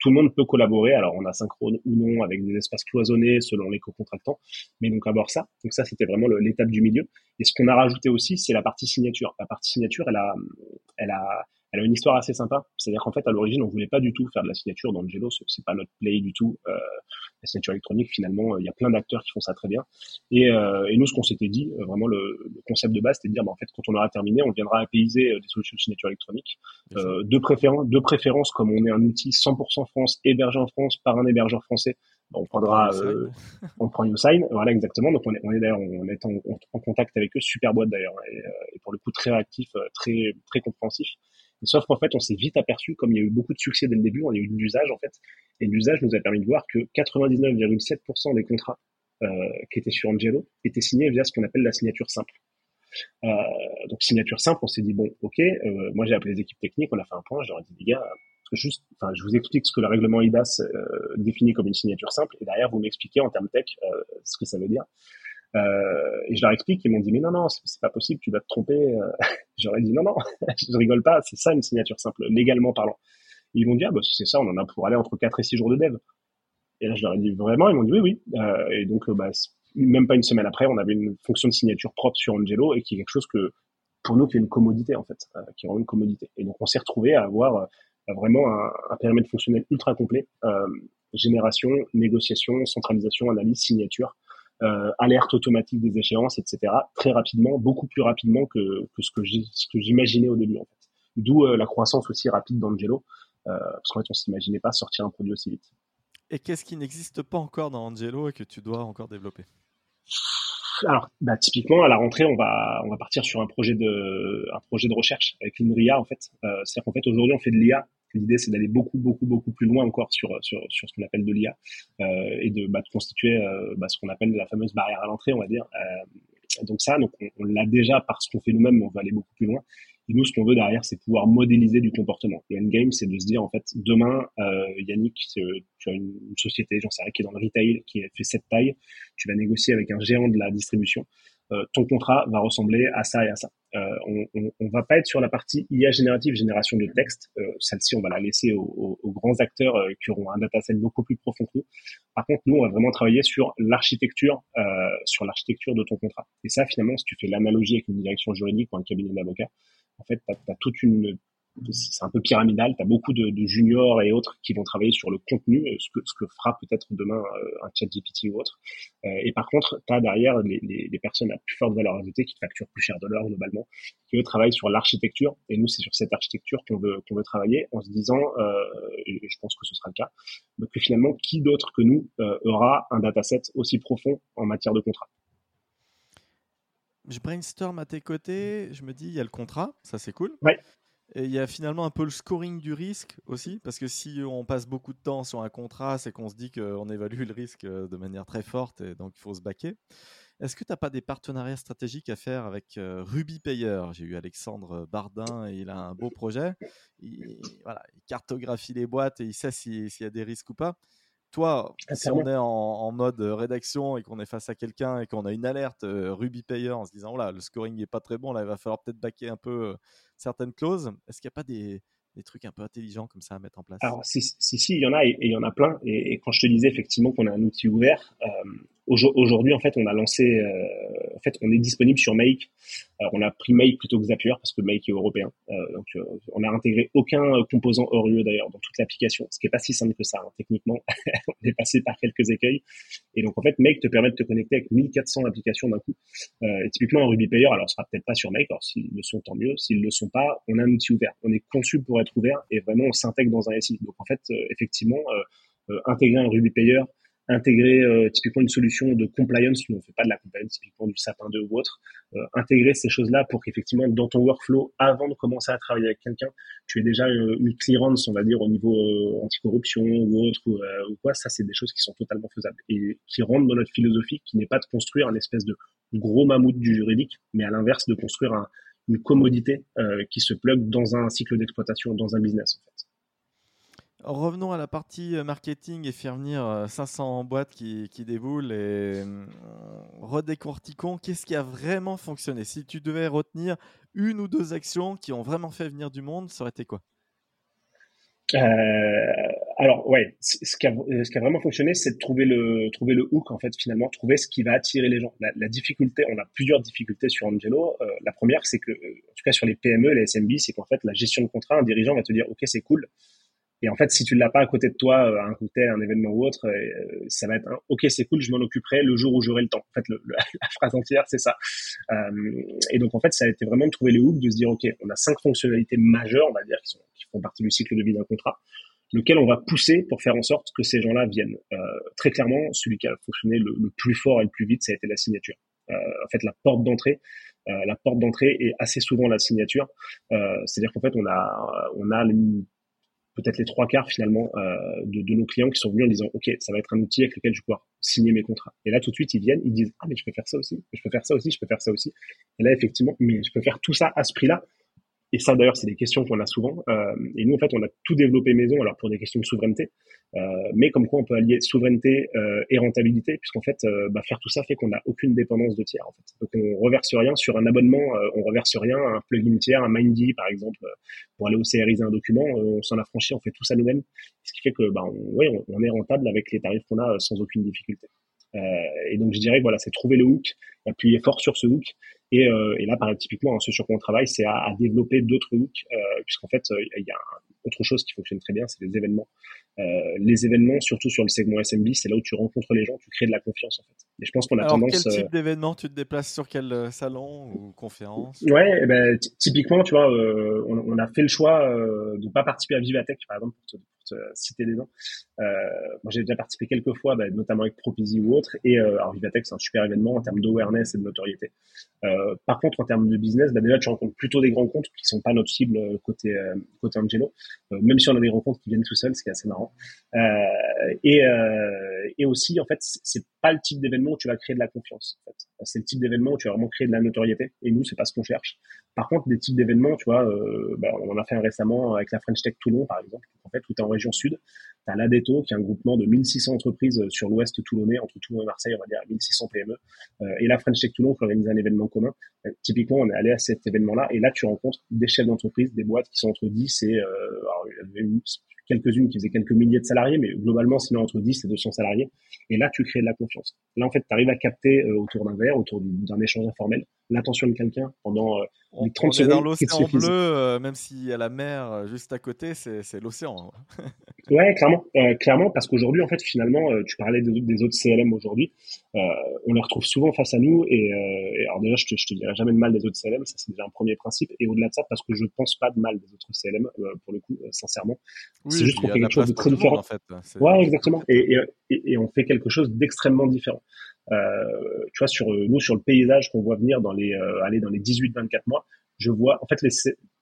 tout le monde peut collaborer. Alors, on a synchrone ou non avec des espaces cloisonnés selon les co-contractants. Mais donc, bord ça. Donc ça, c'était vraiment l'étape du milieu. Et ce qu'on a rajouté aussi, c'est la partie signature. La partie signature, elle a, elle a, elle a une histoire assez sympa. C'est-à-dire qu'en fait, à l'origine, on voulait pas du tout faire de la signature dans le Gelo. C'est pas notre play du tout. Euh, la signature électronique, finalement, il y a plein d'acteurs qui font ça très bien. Et, euh, et nous, ce qu'on s'était dit, euh, vraiment le, le, concept de base, c'était de dire, bah, en fait, quand on aura terminé, on viendra apaiser des solutions de signature électronique. Euh, de préférence, de préférence, comme on est un outil 100% France, hébergé en France par un hébergeur français, bah, on prendra, euh, on prend YouSign, voilà exactement. Donc on est, on est d'ailleurs, on est en, en, contact avec eux, super boîte d'ailleurs, et, et, pour le coup très réactif, très très compréhensif. Sauf qu'en fait, on s'est vite aperçu, comme il y a eu beaucoup de succès dès le début, on a eu de l'usage en fait, et l'usage nous a permis de voir que 99,7% des contrats euh, qui étaient sur Angelo étaient signés via ce qu'on appelle la signature simple. Euh, donc signature simple, on s'est dit bon, ok, euh, moi j'ai appelé les équipes techniques, on a fait un point, je leur ai dit les gars, juste, enfin, je vous explique ce que le règlement IDAS définit comme une signature simple, et derrière vous m'expliquez en termes tech ce que ça veut dire. Euh, et je leur explique, ils m'ont dit mais non non c'est pas possible, tu vas te tromper. Euh. J'aurais dit non non, je rigole pas, c'est ça une signature simple, légalement parlant. ils m'ont dit ah bah si c'est ça, on en a pour aller entre 4 et 6 jours de dev. Et là je leur ai dit vraiment, ils m'ont dit oui oui. Euh, et donc bah même pas une semaine après, on avait une fonction de signature propre sur Angelo et qui est quelque chose que pour nous qui est une commodité en fait, qui est vraiment une commodité. Et donc on s'est retrouvé à avoir vraiment un, un, périmètre fonctionnel ultra complet, génération, négociation, centralisation, analyse, signature euh, alerte automatique des échéances, etc. Très rapidement, beaucoup plus rapidement que, que ce que j'imaginais au début en fait. D'où euh, la croissance aussi rapide d'Angelo, euh, parce qu'en fait on s'imaginait pas sortir un produit aussi vite. Et qu'est-ce qui n'existe pas encore dans Angelo et que tu dois encore développer? Alors, bah, typiquement, à la rentrée, on va, on va partir sur un projet de, un projet de recherche avec l'INRIA, en fait. Euh, C'est-à-dire qu'en fait, aujourd'hui, on fait de l'IA L'idée, c'est d'aller beaucoup, beaucoup, beaucoup plus loin encore sur, sur, sur ce qu'on appelle de l'IA euh, et de, bah, de constituer euh, bah, ce qu'on appelle la fameuse barrière à l'entrée, on va dire. Euh, donc ça, donc on, l'a déjà parce qu'on fait nous-mêmes, mais on va aller beaucoup plus loin. Et nous, ce qu'on veut derrière, c'est pouvoir modéliser du comportement. Le endgame, c'est de se dire, en fait, demain, euh, Yannick, tu as une, société, j'en sais rien, qui est dans le retail, qui fait cette taille, tu vas négocier avec un géant de la distribution. Euh, ton contrat va ressembler à ça et à ça. Euh, on, on, on, va pas être sur la partie IA générative, génération de texte. Euh, celle-ci, on va la laisser aux, aux, grands acteurs qui auront un dataset beaucoup plus profond que nous. Par contre, nous, on va vraiment travailler sur l'architecture, sur l'architecture de ton contrat. Et ça, finalement, si tu fais l'analogie avec une direction juridique ou un cabinet d'avocats, en fait, tu as, toute une c'est un peu pyramidal. Tu as beaucoup de, de, juniors et autres qui vont travailler sur le contenu, ce que, ce que fera peut-être demain euh, un chat GPT ou autre. Euh, et par contre, tu as derrière les, les, les, personnes à plus forte valeur ajoutée qui te facturent plus cher de l'heure globalement, qui eux travaillent sur l'architecture. Et nous, c'est sur cette architecture qu'on veut, qu'on veut travailler en se disant, euh, et je pense que ce sera le cas, que finalement, qui d'autre que nous euh, aura un dataset aussi profond en matière de contrat? Je brainstorm à tes côtés, je me dis, il y a le contrat, ça c'est cool. Ouais. Et il y a finalement un peu le scoring du risque aussi, parce que si on passe beaucoup de temps sur un contrat, c'est qu'on se dit qu'on évalue le risque euh, de manière très forte et donc il faut se baquer. Est-ce que tu n'as pas des partenariats stratégiques à faire avec euh, Ruby Payer? J'ai eu Alexandre Bardin et il a un beau projet. Il, voilà, il cartographie les boîtes et il sait s'il y a des risques ou pas. Toi, ah, si on est en, mode rédaction et qu'on est face à quelqu'un et qu'on a une alerte euh, Ruby Payer en se disant, là, le scoring n'est pas très bon, là, il va falloir peut-être baquer un peu certaines clauses. Est-ce qu'il n'y a pas des, trucs un peu intelligents comme ça à mettre en place? Alors, si, si, si, il y en a et, il y en a plein. Et, quand je te disais effectivement qu'on a un outil ouvert, euh, Aujourd'hui, en fait, on a lancé, euh, en fait, on est disponible sur Make. on a pris Make plutôt que Zapier parce que Make est européen. Euh, donc, euh, on n'a intégré aucun composant hors d'ailleurs dans toute l'application, ce qui est pas si simple que ça. Hein, techniquement, on est passé par quelques écueils. Et donc, en fait, Make te permet de te connecter avec 1400 applications d'un coup. et typiquement, un Ruby Payer, alors, ce sera peut-être pas sur Make. Alors, s'ils le sont, tant mieux. S'ils le sont pas, on a un outil ouvert. On est conçu pour être ouvert et vraiment, on s'intègre dans un SI. Donc, en fait, effectivement, intégrer un Ruby Payer intégrer euh, typiquement une solution de compliance, nous on fait pas de la compliance typiquement du sapin 2 ou autre, euh, intégrer ces choses-là pour qu'effectivement dans ton workflow, avant de commencer à travailler avec quelqu'un, tu aies déjà euh, une clearance, on va dire, au niveau anticorruption ou autre ou, ou, quoi, ça c'est des choses qui sont totalement faisables et qui rentrent dans notre philosophie, qui n'est pas de construire un espèce de gros mammouth du juridique, mais à l'inverse de construire un, une commodité qui se plug dans un cycle d'exploitation, dans un business en fait. Revenons à la partie marketing et faire venir 500 boîtes qui, qui déboulent et redécortiquons qu'est-ce qui a vraiment fonctionné? Si tu devais retenir une ou deux actions qui ont vraiment fait venir du monde, ça aurait été quoi? Euh, alors ouais, ce qui, a, ce qui a vraiment fonctionné, c'est de trouver le trouver le hook en fait finalement, trouver ce qui va attirer les gens. La, difficulté, on a plusieurs difficultés sur Angelo. Euh, la première, c'est que euh, en tout cas sur les PME, les SMB, c'est qu'en fait la gestion de contrat, un dirigeant va te dire ok c'est cool, et en fait, si tu ne l'as pas à côté de toi, euh, un cocktail, un événement ou autre, euh, ça va être un OK, c'est cool, je m'en occuperai le jour où j'aurai le temps. En fait, le, la phrase entière, c'est ça. Euh, et donc, en fait, ça a été vraiment de trouver les hooks, de se dire OK, on a cinq fonctionnalités majeures, on va dire, qui, sont, qui font partie du cycle de vie d'un contrat, lequel on va pousser pour faire en sorte que ces gens-là viennent. Euh, très clairement, celui qui a fonctionné le, le, plus fort et le plus vite, ça a été la signature. Euh, en fait, la porte d'entrée, la porte d'entrée est assez souvent la signature. C'est-à-dire qu'en fait, on a, on a peut-être les trois quarts finalement euh, de, de, nos clients qui sont venus en disant ok ça va être un outil avec lequel je vais pouvoir signer mes contrats. Et là tout de suite ils viennent ils disent ah mais je peux faire ça aussi je peux faire ça aussi je peux faire ça aussi. Et là effectivement mais je peux faire tout ça à ce prix là et ça, d'ailleurs, c'est des questions qu'on a souvent. Euh, et nous, en fait, on a tout développé maison, alors pour des questions de souveraineté, euh, mais comme quoi on peut allier souveraineté euh, et rentabilité, puisqu'en fait, bah, faire tout ça fait qu'on n'a aucune dépendance de tiers. En fait. Donc, on reverse rien sur un abonnement, on reverse rien un plugin tiers, un Mindy, par exemple, pour aller OCRiser un document, on s'en affranchit, on fait tout ça nous-mêmes, ce qui fait que, bah, on, est rentable avec les tarifs qu'on a sans aucune difficulté. et donc, je dirais voilà, c'est trouver le hook, appuyer fort sur ce hook et, euh, et là, par typiquement, hein, ce sur quoi on travaille, c'est à, à, développer d'autres hooks, euh, puisqu'en fait, euh, il y a autre chose qui fonctionne très bien, c'est les événements. Les événements, surtout sur le segment SMB, c'est là où tu rencontres les gens, tu crées de la confiance en fait. Et je pense qu'on a Alors, tendance. Quel type d'événement tu te déplaces sur quel salon ou conférence? Ouais, eh ben, typiquement, tu vois, on, a fait le choix de pas participer à Vivatech, par exemple, pour citer des noms. Euh, moi, j'ai déjà participé quelques fois, bah, notamment avec Propizy ou autre. Et euh, alors Vivatech, c'est un super événement en termes d'awareness et de notoriété. Euh, par contre, en termes de business, bah, déjà, tu rencontres plutôt des grands comptes qui sont pas notre cible côté Angelo. Même si on a des rencontres qui viennent tout seuls, ce qui est assez marrant. et et aussi, en fait, c'est pas le type d'événement où tu vas créer de la confiance. En fait. C'est le type d'événement où tu vas vraiment créer de la notoriété. Et nous, c'est pas ce qu'on cherche. Par contre, des types d'événements, tu vois, bah, on en a fait un récemment avec la French Tech Toulon, par exemple. En fait, où tu es en région sud, tu as l'ADETO, qui est un groupement de 1600 entreprises sur l'ouest toulonnais, entre Toulon et Marseille, on va dire 1600 PME, euh, et la French Tech Toulon qui organise un événement commun. Euh, typiquement, on est allé à cet événement-là, et là, tu rencontres des chefs d'entreprise, des boîtes qui sont entre 10 et, euh, alors, quelques-unes qui faisaient quelques milliers de salariés, mais globalement, sinon entre 10 et 200 salariés. Et là, tu crées de la confiance. Là, en fait, tu arrives à capter euh, autour d'un verre, autour d'un échange informel, l'attention de quelqu'un pendant euh, on, 30 on. Est dans l'océan bleu, euh, même s'il y a la mer euh, juste à côté, c'est l'océan. Hein. ouais, clairement, euh, clairement, parce qu'aujourd'hui, en fait, finalement, euh, tu parlais des, des autres CLM aujourd'hui, on les retrouve souvent face à nous. Et, et alors déjà, je te, je te dirais jamais de mal des autres CLM, ça c'est déjà un premier principe. Et au-delà de ça, parce que je pense pas de mal des autres CLM, pour le coup, sincèrement. Oui, c'est juste qu'on fait quelque chose de très différent. en fait. Ouais, exactement. Et, et, et, on fait quelque chose d'extrêmement différent. Euh, tu vois, sur nous, sur le paysage qu'on voit venir dans les, euh, aller dans les 18-24 mois, je vois, en fait, les,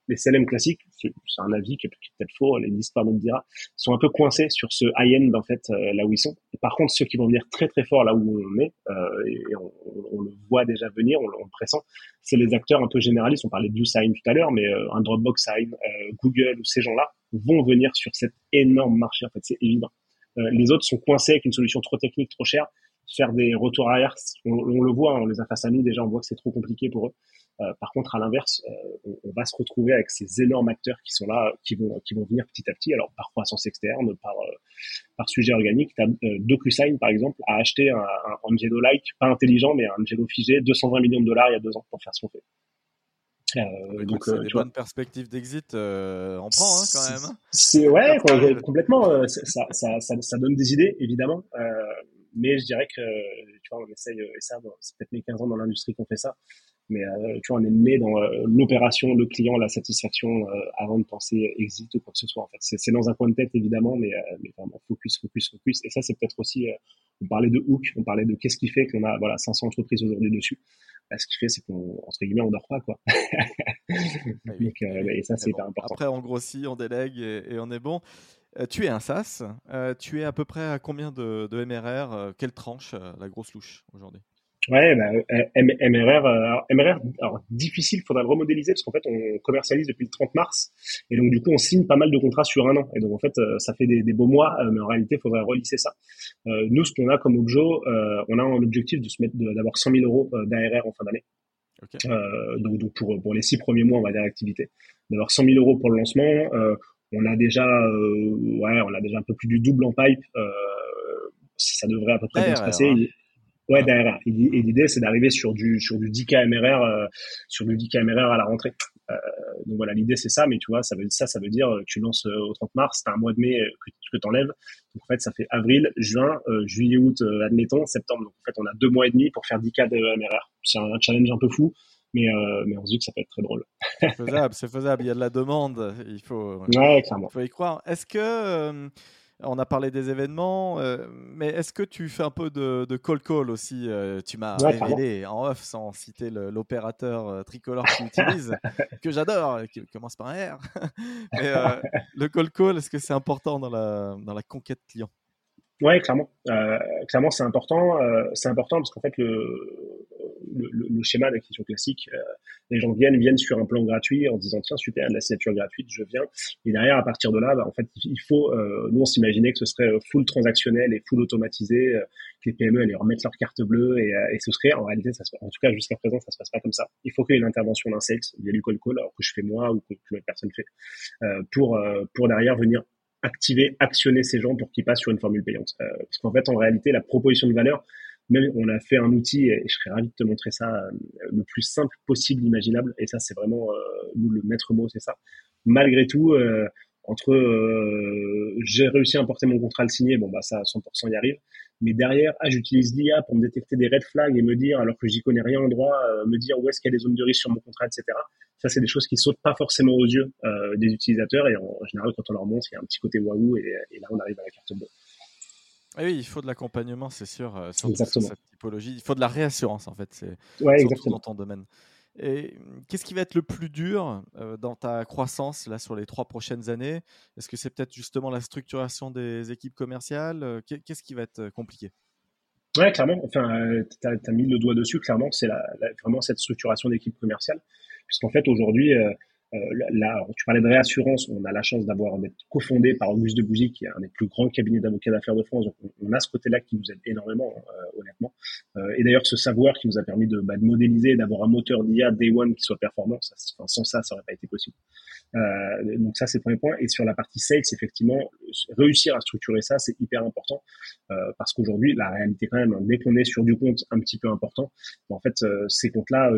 les CLM classiques, c'est un avis qui est, peut-être faux, les l'histoire nous le dira, sont un peu coincés sur ce high-end en fait euh, là où ils sont. Et par contre, ceux qui vont venir très très fort là où on est, euh, et on, on, le voit déjà venir, on, le pressent, c'est les acteurs un peu généralistes. On parlait de Sign tout à l'heure, mais euh, un Dropbox Sign, euh, Google ou ces gens-là vont venir sur cet énorme marché. En fait, c'est évident. les autres sont coincés avec une solution trop technique, trop chère faire des retours arrière, on, on le voit, on les a face à nous déjà, on voit que c'est trop compliqué pour eux. Euh, par contre, à l'inverse, euh, on, on, va se retrouver avec ces énormes acteurs qui sont là, qui vont, qui vont venir petit à petit, alors par croissance externe, par, euh, par sujet organique. As, DocuSign, par exemple, a acheté un, un Angelo-like, pas intelligent, mais un Angelo figé, 220 millions de dollars il y a deux ans pour faire ce qu'on fait. Euh, donc, euh, des bonnes perspectives d'exit, euh, on prend hein, quand même. Hein. C'est ouais, complètement. Ça, ça, ça, ça, donne des idées, évidemment. Euh, mais je dirais que, tu vois, on essaye, et ça, bon, c'est peut-être mes 15 ans dans l'industrie qu'on fait ça, mais euh, tu vois, on est né dans euh, l'opération, le client, la satisfaction euh, avant de penser exit ou quoi que ce soit. En fait, c'est dans un coin de tête évidemment, mais, mais vraiment focus, focus, focus. Et ça, c'est peut-être aussi, on parlait de hook, on parlait de qu'est-ce qui fait qu'on a voilà 500 entreprises aujourd'hui dessus. Bah, ce qui fait, c'est qu'on entre guillemets, on dort pas quoi. Ah Donc, et ça, c'est hyper important. Après, on grossit, on délègue et, et on est bon. Euh, tu es un SaaS. Euh, tu es à peu près à combien de, de MRR Quelle tranche, la grosse louche aujourd'hui? Ouais, bah, MRR, alors, MRR, alors difficile, faudra le remodéliser parce qu'en fait on commercialise depuis le 30 mars et donc du coup on signe pas mal de contrats sur un an et donc en fait ça fait des, des beaux mois, mais en réalité il faudrait relisser ça. Euh, nous, ce qu'on a comme Objo, euh, on a un objectif de se mettre d'avoir 100 000 euros d'ARR en fin d'année. Euh, donc, donc pour, pour les six premiers mois, on va dire d'activité, d'avoir 100 000 euros pour le lancement. Euh, on a déjà, euh, ouais, on a déjà un peu plus du double en pipe. Euh, ça devrait à peu près bien se passer. Ouais, derrière. Et, l'idée, c'est d'arriver sur du sur du 10K MRR, euh, sur du 10K MRR à la rentrée. Euh, donc voilà, l'idée c'est ça, mais tu vois, ça veut ça, ça veut dire que tu lances au 30 mars, t'as un mois de mai que, que t'enlèves. Donc en fait, ça fait avril, juin, juillet, août, admettons, septembre. Donc en fait, on a deux mois et demi pour faire 10K de MRR. C'est un challenge un peu fou, mais, euh, mais on se dit que ça peut être très drôle. c'est faisable, c'est faisable. Il y a de la demande, il faut, ouais, clairement. Il faut y croire. Est-ce que euh, on a parlé des événements, euh, mais est-ce que tu fais un peu de, de call call aussi Tu m'as révélé en off, sans citer l'opérateur tricolore que tu utilises, que j'adore, qui commence par un R. mais, le call call, est-ce que c'est important dans la, dans la conquête client? Ouais, clairement. Euh, clairement, c'est important. Euh, c'est important parce qu'en fait, le, le, le, schéma d'acquisition classique, euh, les gens viennent, viennent sur un plan gratuit en disant tiens super, la signature gratuite, je viens. Et derrière, à partir de là, bah, en fait, il faut. Euh, nous, on s'imaginait que ce serait full transactionnel et full automatisé, euh, que les PME allaient remettre leur carte bleue et, et ce serait. En réalité, ça se, en tout cas jusqu'à présent, ça se passe pas comme ça. Il faut qu'il y ait une intervention d'un sales, il y a du call call, alors que je fais moi ou que, que personne fait, pour pour derrière venir activer, actionner ces gens pour qu'ils passent sur une formule payante. Euh, parce qu'en fait, en réalité, la proposition de valeur, même on a fait un outil, et je serais ravi de te montrer ça, euh, le plus simple possible, imaginable. Et ça, c'est vraiment euh, le maître mot, c'est ça. Malgré tout, entre j'ai réussi à importer mon contrat le signer, bon bah ça à 100% y arrive. Mais derrière, ah j'utilise l'IA pour me détecter des red flags et me dire, alors que j'y connais rien en droit, me dire où est-ce qu'il y a des zones de risque sur mon contrat, etc. Ça, c'est des choses qui sautent pas forcément aux yeux euh, des utilisateurs et en, général, quand on leur montre, il y a un petit côté waouh et, là, on arrive à la carte bleue. Oui, il faut de l'accompagnement, c'est sûr, euh, sur, cette typologie. Il faut de la réassurance, en fait, c'est ouais, dans ton domaine. Et qu'est-ce qui va être le plus dur euh, dans ta croissance là sur les trois prochaines années? Est-ce que c'est peut-être justement la structuration des équipes commerciales Qu'est-ce qui va être compliqué? Ouais, clairement. Enfin, tu as, mis le doigt dessus. Clairement, c'est vraiment cette structuration d'équipe commerciale puisqu'en fait aujourd'hui euh, euh, là, tu parlais de réassurance, on a la chance d'avoir d'être cofondé par Auguste de Bougie, qui est un des plus grands cabinets d'avocats d'affaires de France. Donc, on, a ce côté-là qui nous aide énormément, euh, honnêtement. Euh, et d'ailleurs, ce savoir qui nous a permis de, bah, de modéliser, d'avoir un moteur d'IA Day One qui soit performant, ça, sans ça, ça aurait pas été possible. Euh, donc ça, c'est le premier point. Et sur la partie sales, effectivement, réussir à structurer ça, c'est hyper important euh, parce qu'aujourd'hui, la réalité quand même, dès qu'on est sur du compte un petit peu important, en fait, ces comptes-là,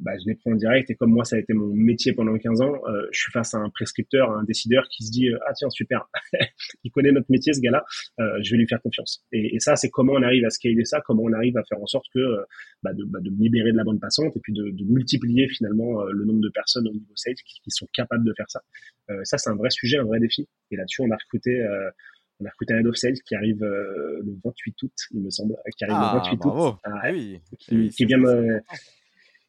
bah, je les prends en direct et comme moi ça a été mon métier pendant 15 ans, euh, je suis face à un prescripteur, un décideur qui se dit euh, ah tiens super, il connaît notre métier ce gars-là, euh, je vais lui faire confiance. Et, et ça c'est comment on arrive à scaler ça, comment on arrive à faire en sorte que bah, de, bah, de libérer de la bonne passante et puis de, de multiplier finalement le nombre de personnes au niveau sales qui, qui sont capables de faire ça. ça c'est un vrai sujet, un vrai défi. Et là-dessus on a recruté on a recruté un head of sales qui arrive le 28 août, il me semble, qui arrive le 28 ah, août, ah, oui. qui, qui vient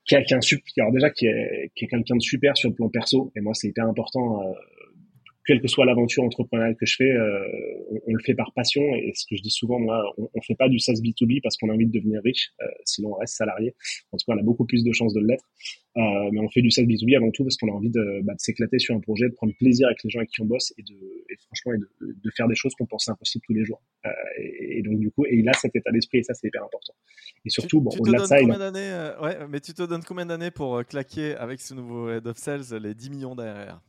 qui qui alors déjà qui est, qui est quelqu'un de super sur le plan perso et moi c'est hyper important euh, quelle que soit l'aventure entrepreneuriale que je fais euh, on, le fait par passion. Et ce que je dis souvent moi on, on fait pas du SaaS B2B parce qu'on a envie de devenir riche euh, sinon on reste salarié. En tout cas on a beaucoup plus de chances de l'être. Euh, mais on fait du SaaS B2B avant tout parce qu'on a envie de, bah, de s'éclater sur un projet de prendre plaisir avec les gens avec qui on bosse et de et franchement et de, de faire des choses qu'on pensait impossibles tous les jours. Et, et, donc du coup et il a cet état d'esprit et ça c'est hyper important. Et surtout bon au-delà de ça il a... ouais mais tu te donnes combien d'années pour claquer avec ce nouveau head of sales les 10 millions d'ARR?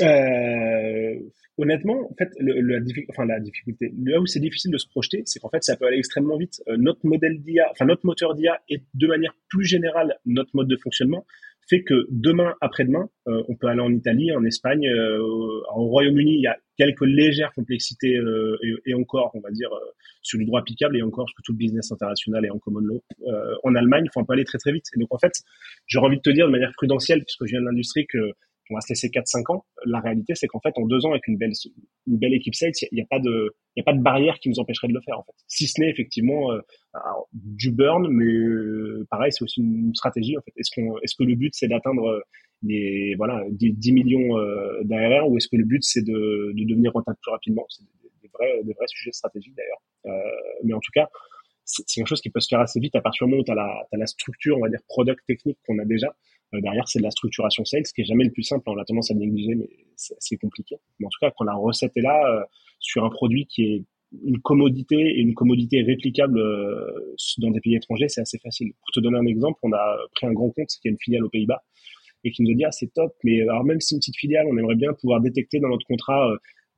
Euh, honnêtement, en fait, le, la, enfin, la difficulté, là où c'est difficile de se projeter, c'est qu'en fait, ça peut aller extrêmement vite. Euh, notre modèle d'IA, enfin, notre moteur d'IA et de manière plus générale, notre mode de fonctionnement fait que demain, après-demain, euh, on peut aller en Italie, en Espagne, euh, au Royaume-Uni, il y a quelques légères complexités et, et, encore, on va dire, sur du droit applicable et encore que tout le business international est en common law. en Allemagne, il faut aller très très vite. Et donc en fait, j'aurais envie de te dire de manière prudentielle, puisque je viens de l'industrie, que on va se laisser 4-5 ans. La réalité, c'est qu'en fait, en deux ans, avec une belle, une belle équipe sales, il n'y a, pas de, a pas de barrière qui nous empêcherait de le faire, en fait. Si ce n'est effectivement euh, du burn, mais euh, pareil, c'est aussi une stratégie, en fait. Est-ce est-ce que le but, c'est d'atteindre les, voilà, 10, millions euh, d'ARR ou est-ce que le but, c'est de, de devenir rentable plus rapidement? C'est des, vrais, des vrais sujets stratégiques, d'ailleurs. Euh, mais en tout cas, c'est quelque chose qui peut se faire assez vite à partir du moment où tu as, as, la structure, on va dire, product technique qu'on a déjà. Euh, derrière, c'est de la structuration sales, qui est jamais le plus simple. On a tendance à négliger, mais c'est compliqué. Mais en tout cas, quand la recette est là, euh, sur un produit qui est une commodité et une commodité réplicable euh, dans des pays étrangers, c'est assez facile. Pour te donner un exemple, on a pris un grand compte qui est une filiale aux Pays-Bas et qui nous a dit ah c'est top, mais alors même si une petite filiale, on aimerait bien pouvoir détecter dans notre contrat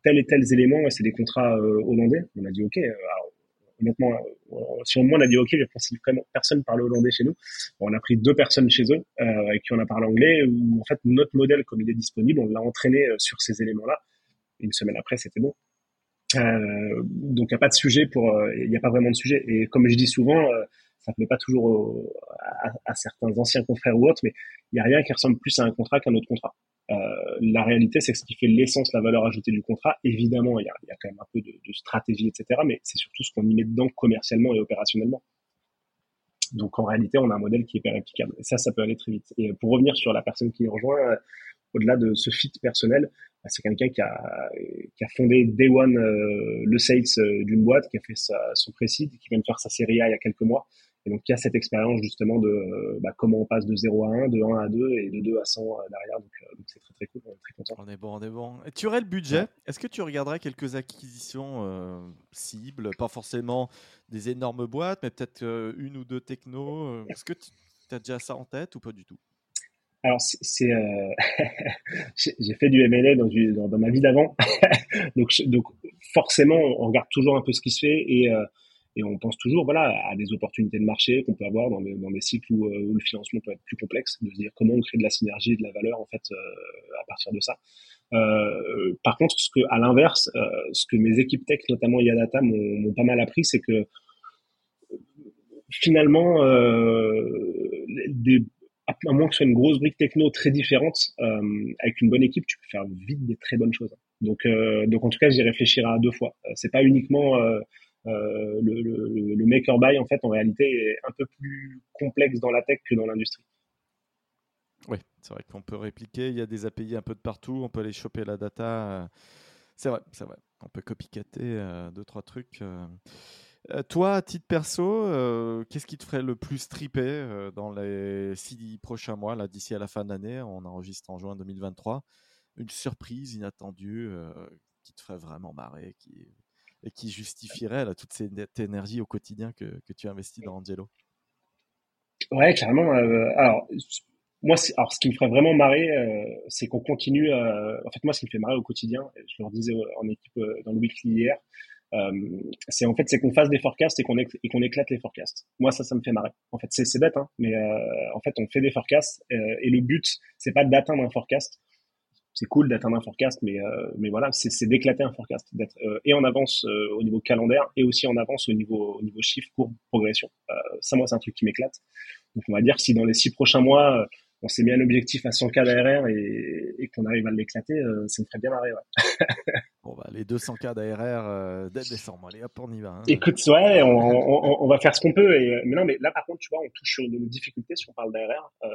tel et tel élément et c'est des contrats hollandais. On a dit ok, alors, honnêtement, euh, si au moins on a dit ok, je pense que personne parle hollandais chez nous. on a pris deux personnes chez eux euh, avec qui on a parlé anglais. Où en fait notre modèle, comme il est disponible, on l'a entraîné euh, sur ces éléments-là. Une semaine après, c'était bon. Euh, donc il n'y a pas de sujet pour, il n'y a pas vraiment de sujet. Et comme je dis souvent, ça ne plaît pas toujours à, à, certains anciens confrères ou autres, mais il n'y a rien qui ressemble plus à un contrat qu'un autre contrat. Euh, la réalité, c'est que ce qui fait l'essence, la valeur ajoutée du contrat, évidemment, il y a, quand même un peu de, stratégie, etc., mais c'est surtout ce qu'on y met dedans commercialement et opérationnellement. Donc en réalité, on a un modèle qui est hyper réplicable. Et ça, ça peut aller très vite. Et pour revenir sur la personne qui rejoint, euh, au-delà de ce fit personnel, bah, c'est quelqu'un qui a, fondé Day One euh, le sales d'une boîte, qui a fait son précide, qui vient de faire sa série A il y a quelques mois, et donc, il y a cette expérience justement de euh, bah, comment on passe de 0 à 1, de 1 à 2 et de 2 à 100 euh, derrière. Euh, donc, c'est très très cool, on est très content. On est bon, on est bon. Et tu aurais le budget? Est-ce que tu regarderais quelques acquisitions cibles? Pas forcément des énormes boîtes, mais peut-être une ou deux technos. Est-ce que tu as déjà ça en tête ou pas du tout? Alors c'est, euh... j'ai fait du M&A dans, dans, dans, ma vie d'avant, donc, donc forcément on regarde toujours un peu ce qui se fait et euh, et on pense toujours voilà à des opportunités de marché qu'on peut avoir dans des, cycles où, euh, où, le financement peut être plus complexe, de se dire comment on crée de la synergie et de la valeur en fait euh, à partir de ça. Euh, par contre, ce que à l'inverse, ce que mes équipes tech, notamment Yadata, m'ont pas mal appris, c'est que finalement, à moins que ce soit une grosse brique techno très différente, avec une bonne équipe, tu peux faire vite des très bonnes choses. Donc, donc en tout cas, j'y réfléchirai à deux fois. c'est pas uniquement le, le, le buy, en fait, en réalité, est un peu plus complexe dans la tech que dans l'industrie. Oui, c'est vrai qu'on peut répliquer. Il y a des API un peu de partout. On peut aller choper la data. C'est vrai, c'est vrai. On peut copycater euh, deux, trois trucs. Euh. toi, à titre perso, qu'est-ce qui te ferait le plus triper dans les six prochains mois, là, d'ici à la fin de l'année? On enregistre en juin 2023. Une surprise inattendue qui te ferait vraiment marrer, qui et qui justifierait là, toute cette énergie au quotidien que, que tu investis dans Angelo? Ouais, clairement. Euh, alors, moi, alors, ce qui me ferait vraiment marrer, euh, c'est qu'on continue. Euh, en fait, moi, ce qui me fait marrer au quotidien, je le redisais en équipe dans le weekly hier, c'est en fait c'est qu'on fasse des forecasts et qu'on et qu'on éclate les forecasts. Moi, ça, ça me fait marrer. En fait, c'est bête, hein, mais en fait, on fait des forecasts et le but, c'est pas d'atteindre un forecast, c'est cool d'atteindre un forecast, mais euh, mais voilà, c'est d'éclater un forecast, d'être euh, et en avance euh, au niveau calendaire et aussi en avance au niveau au niveau chiffre, courbe, progression. ça, moi, c'est un truc qui m'éclate. Donc, on va dire si dans les six prochains mois on s'est mis un objectif à 100K d'ARR et, et qu'on arrive à l'éclater, euh, ça me ferait bien marrer. Ouais. bah, les 200K d'ARR euh, dès décembre, allez hop, on y va. Hein. Écoute, ouais, on, va faire ce qu'on peut. Et, mais non, mais là, par contre, tu vois, on touche sur une difficulté si on parle d'ARR. Euh,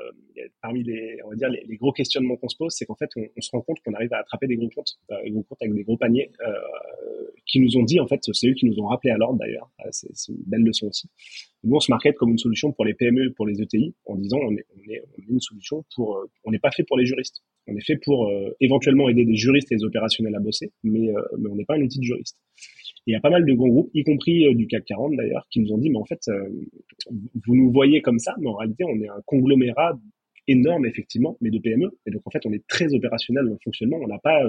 parmi les, on va dire, les, gros questionnements qu'on se pose, c'est qu'en fait, on, se rend compte qu'on arrive à attraper des gros comptes, euh, des gros comptes avec des gros paniers, euh, qui nous ont dit, en fait, c'est eux qui nous ont rappelé à l'ordre d'ailleurs. Euh, c'est une belle leçon aussi. Nous, on se market comme une solution pour les PME, pour les ETI, en disant on est, une solution pour. Euh, on n'est pas fait pour les juristes. On est fait pour euh, éventuellement aider des juristes et des opérationnels à bosser, mais, euh, mais on n'est pas un outil de juriste. Il y a pas mal de grands groupes, y compris du CAC 40 d'ailleurs, qui nous ont dit mais en fait, vous nous voyez comme ça, mais en réalité, on est un conglomérat énorme effectivement, mais de PME. Et donc en fait, on est très opérationnel dans le fonctionnement. On n'a pas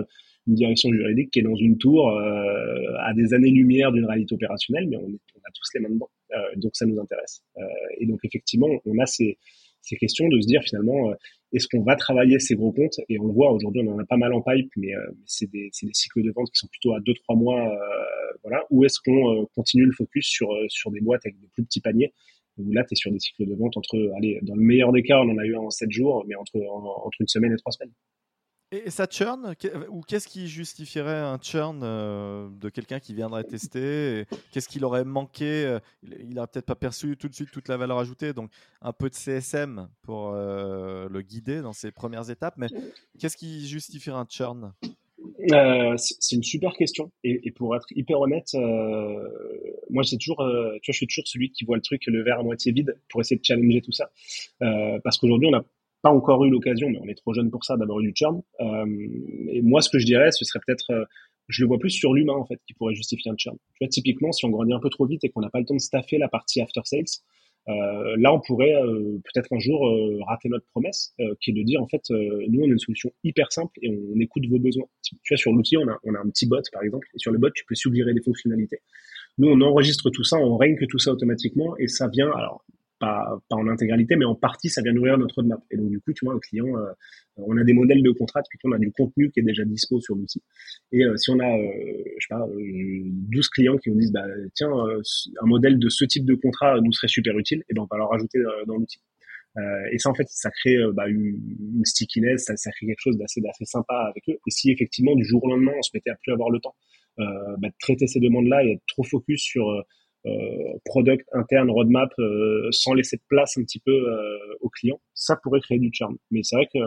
une direction juridique qui est dans une tour euh, à des années-lumière d'une réalité opérationnelle, mais on, on, a tous les mains dedans. Euh, donc ça nous intéresse. Euh, et donc effectivement, on a ces, ces questions de se dire finalement, est-ce qu'on va travailler ces gros comptes Et on le voit aujourd'hui, on en a pas mal en pipe, mais c'est des, cycles de vente qui sont plutôt à 2-3 mois. voilà. Ou est-ce qu'on continue le focus sur, des boîtes avec des plus petits paniers? Où là, tu es sur des cycles de vente entre, allez, dans le meilleur des cas, on en a eu en 7 jours, mais entre, entre une semaine et trois semaines. Et ça churn Ou qu'est-ce qui justifierait un churn euh, de quelqu'un qui viendrait tester Qu'est-ce qu'il aurait manqué euh, Il n'aurait peut-être pas perçu tout de suite toute la valeur ajoutée. Donc, un peu de CSM pour euh, le guider dans ses premières étapes. Mais qu'est-ce qui justifierait un churn? Euh, c'est une super question. Et, pour être hyper honnête, euh, moi, toujours, euh, tu vois, je suis toujours celui qui voit le truc, le verre à moitié vide, pour essayer de challenger tout ça. parce qu'aujourd'hui, on n'a encore eu l'occasion, mais on est trop jeune pour ça, d'avoir eu du churn. et moi, ce que je dirais, ce serait peut-être, je le vois plus sur l'humain, en fait, qui pourrait justifier un churn. Tu vois, typiquement, si on grandit un peu trop vite et qu'on n'a pas le temps de staffer la partie after sales, euh, là, on pourrait euh, peut-être un jour euh, rater notre promesse, qui est de dire en fait, nous, on a une solution hyper simple et on, écoute vos besoins. Tu vois, sur l'outil, on a, on a un petit bot, par exemple, et sur le bot, tu peux suggérer des fonctionnalités. Nous, on enregistre tout ça, on règne tout ça automatiquement, et ça vient. Alors, pas, pas en intégralité, mais en partie, ça vient nourrir notre roadmap. Et donc, du coup, tu vois, un client, euh, on a des modèles de contrat, on a du contenu qui est déjà dispo sur l'outil. Et euh, si on a, euh, je sais pas, 12 clients qui nous disent, bah, tiens, un modèle de ce type de contrat nous serait super utile, et ben on va leur rajouter dans l'outil. et ça, en fait, ça crée bah, une, stickiness, ça, crée quelque chose d'assez sympa avec eux. Et si effectivement, du jour au lendemain, on se mettait à plus avoir le temps bah, de traiter ces demandes-là et être trop focus sur euh, product interne, roadmap, euh, sans laisser de place un petit peu euh, aux clients, ça pourrait créer du churn. Mais c'est vrai que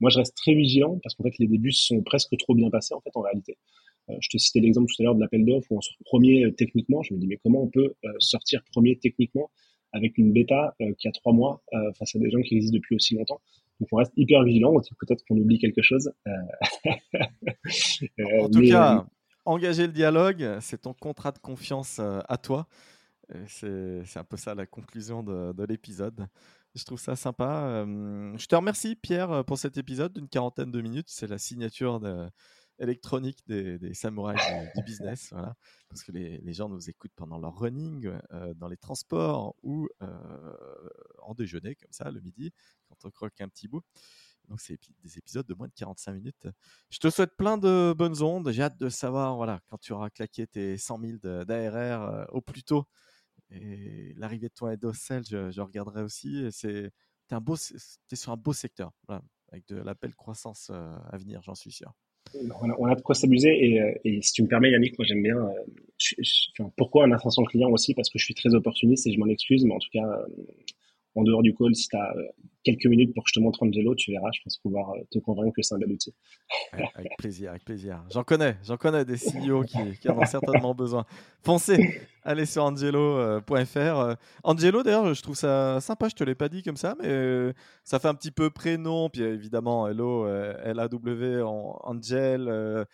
moi, je reste très vigilant parce qu'en fait, les débuts sont presque trop bien passés en fait en réalité. je te citais l'exemple tout à l'heure de l'appel d'offres où on sort premier techniquement. Je me dis mais comment on peut sortir premier techniquement avec une bêta qui a trois mois face à des gens qui existent depuis aussi longtemps? Donc on reste hyper vigilant. Peut-être qu'on oublie quelque chose. en tout cas, engager le dialogue, c'est ton contrat de confiance euh, à toi. C'est un peu ça la conclusion de, l'épisode. Je trouve ça sympa. Euh, je te remercie, Pierre, pour cet épisode d'une quarantaine de minutes. C'est la signature électronique des, samouraïs du, business. Parce que les, gens nous écoutent pendant leur running, euh, dans les transports ou en déjeuner, comme ça, le midi, quand on croque un petit bout. Donc, c'est des épisodes de moins de 45 minutes. Je te souhaite plein de bonnes ondes. J'ai hâte de savoir, voilà, quand tu auras claqué tes 100 000 d'ARR euh, au plus tôt. Et l'arrivée de ton head of sales, je, regarderai aussi. C'est un beau, es sur un beau secteur, avec de la belle croissance euh, à venir, j'en suis sûr. On a, de quoi s'amuser euh, et, si tu me permets Yannick, moi j'aime bien. pourquoi un attention client aussi? Parce que je suis très opportuniste et je m'en excuse, mais en tout cas, en dehors du call, si tu as euh, quelques minutes pour que je te montre Angelo, tu verras, je pense pouvoir euh, te convaincre que c'est un bel outil. avec plaisir, avec plaisir. J'en connais, j'en connais des CEO qui, en ont certainement besoin. Foncez, allez sur angelo.fr. Angelo, d'ailleurs, je trouve ça sympa, je te l'ai pas dit comme ça, mais ça fait un petit peu prénom, puis évidemment, hello, L-A-W, Angel.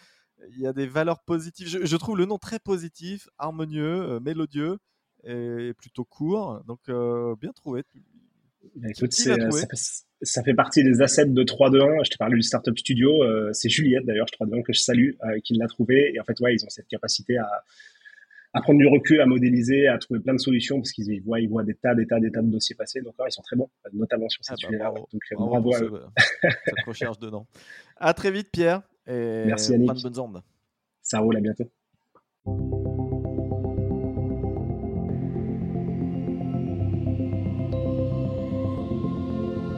Il y a des valeurs positives. Je, je, trouve le nom très positif, harmonieux, mélodieux et plutôt court. Donc, bien trouvé. Bah, écoute, euh, ça, fait, ça, fait, partie des assets de 3-2-1. Je t'ai parlé du Startup Studio. Euh, c'est Juliette, d'ailleurs, je 3-2-1 que je salue, euh, qui l'a trouvé. Et en fait, ouais, ils ont cette capacité à, à prendre du recul, à modéliser, à trouver plein de solutions parce qu'ils voient, ils voient des tas, des tas, des tas de dossiers passer. Donc, ils sont très bons, notamment sur cette ah bah, bravo, Donc, bravo, à eux. cette recherche dedans. À très vite, Pierre. Et Merci, Yannick. bonnes ondes. Ça roule, à bientôt.